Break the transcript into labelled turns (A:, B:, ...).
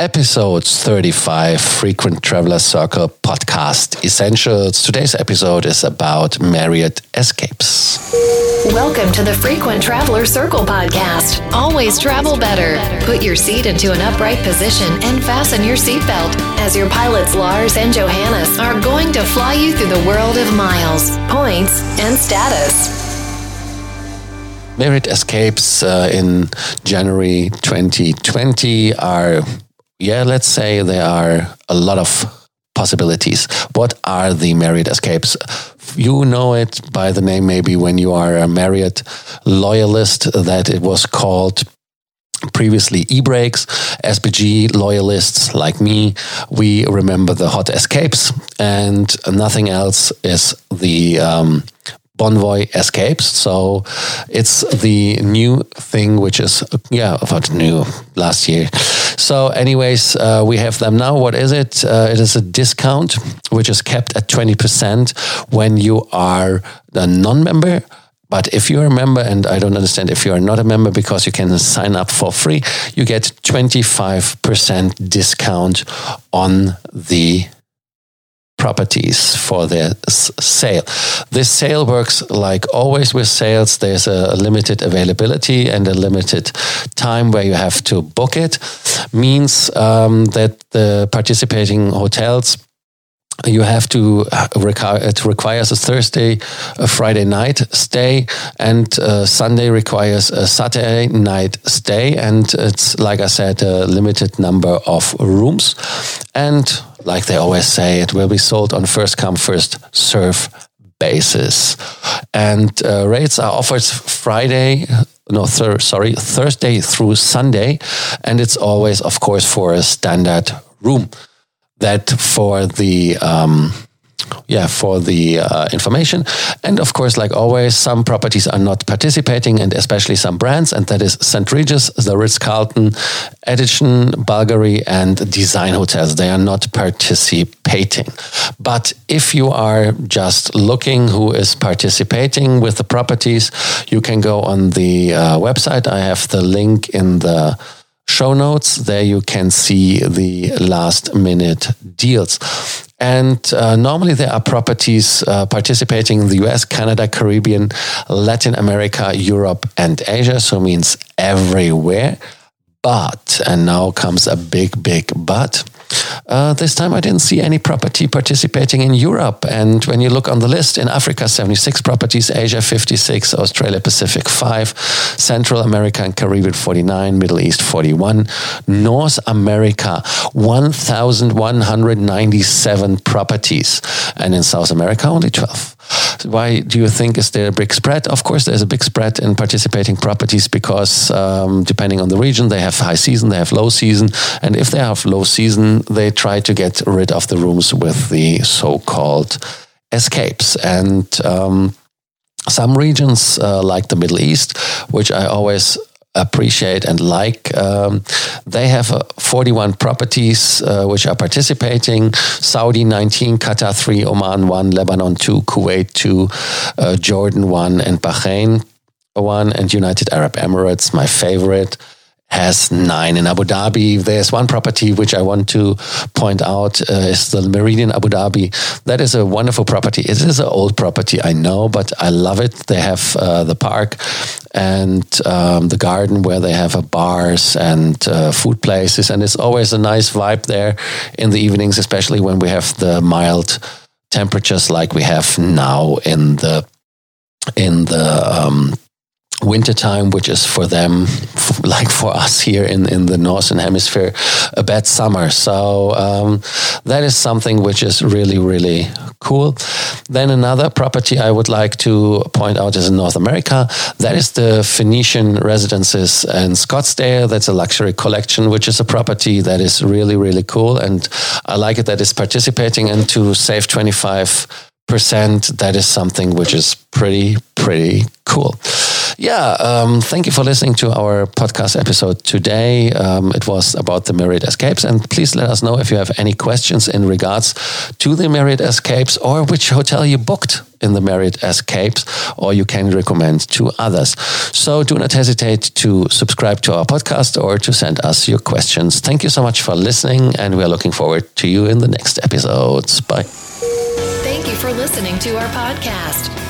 A: episode 35 Frequent Traveler Circle podcast essentials. Today's episode is about Marriott escapes.
B: Welcome to the Frequent Traveler Circle podcast. Always travel better. Put your seat into an upright position and fasten your seatbelt as your pilots Lars and Johannes are going to fly you through the world of miles, points, and status.
A: Marriott escapes uh, in January 2020 are yeah, let's say there are a lot of possibilities. What are the Marriott escapes? You know it by the name, maybe when you are a Marriott loyalist, that it was called previously e-brakes SPG loyalists like me we remember the hot escapes and nothing else is the um, Bonvoy escapes. So it's the new thing, which is, yeah, about new last year. So, anyways, uh, we have them now. What is it? Uh, it is a discount, which is kept at 20% when you are a non member. But if you're a member, and I don't understand if you are not a member because you can sign up for free, you get 25% discount on the properties for their sale. This sale works like always with sales. There's a limited availability and a limited time where you have to book it. Means um, that the participating hotels you have to uh, require it requires a Thursday, a Friday night stay, and uh, Sunday requires a Saturday night stay, and it's like I said, a limited number of rooms, and like they always say, it will be sold on first come first serve basis, and uh, rates are offered Friday. No, thir- sorry, Thursday through Sunday, and it's always, of course, for a standard room that for the um, yeah for the uh, information and of course like always some properties are not participating and especially some brands and that is st regis the ritz-carlton edition bulgari and design hotels they are not participating but if you are just looking who is participating with the properties you can go on the uh, website i have the link in the show notes. There you can see the last minute deals. And uh, normally there are properties uh, participating in the US, Canada, Caribbean, Latin America, Europe, and Asia. So means everywhere. But, and now comes a big, big but. Uh, this time I didn't see any property participating in Europe. And when you look on the list, in Africa, 76 properties, Asia, 56, Australia Pacific, 5, Central America and Caribbean, 49, Middle East, 41, North America, 1,197 properties, and in South America, only 12. Why do you think is there a big spread? Of course, there's a big spread in participating properties because um, depending on the region, they have high season, they have low season, and if they have low season, they try to get rid of the rooms with the so-called escapes and. Um, some regions uh, like the Middle East, which I always appreciate and like. Um, they have uh, 41 properties uh, which are participating Saudi 19, Qatar 3, Oman 1, Lebanon 2, Kuwait 2, uh, Jordan 1, and Bahrain 1, and United Arab Emirates, my favorite has nine in Abu Dhabi. There's one property which I want to point out uh, is the Méridien Abu Dhabi. That is a wonderful property. It is an old property, I know, but I love it. They have uh, the park and um, the garden where they have bars and uh, food places, and it's always a nice vibe there in the evenings, especially when we have the mild temperatures like we have now in the in the um, wintertime, which is for them, like for us here in, in the Northern Hemisphere, a bad summer. So um, that is something which is really, really cool. Then another property I would like to point out is in North America. That is the Phoenician Residences in Scottsdale. That's a luxury collection, which is a property that is really, really cool. And I like it that it's participating and to save 25 percent that is something which is pretty pretty cool Yeah, um, thank you for listening to our podcast episode today. Um, it was about the Marriott Escapes, and please let us know if you have any questions in regards to the Marriott Escapes or which hotel you booked in the Marriott Escapes, or you can recommend to others. So do not hesitate to subscribe to our podcast or to send us your questions. Thank you so much for listening, and we are looking forward to you in the next episodes. Bye.
B: Thank you for listening to our podcast,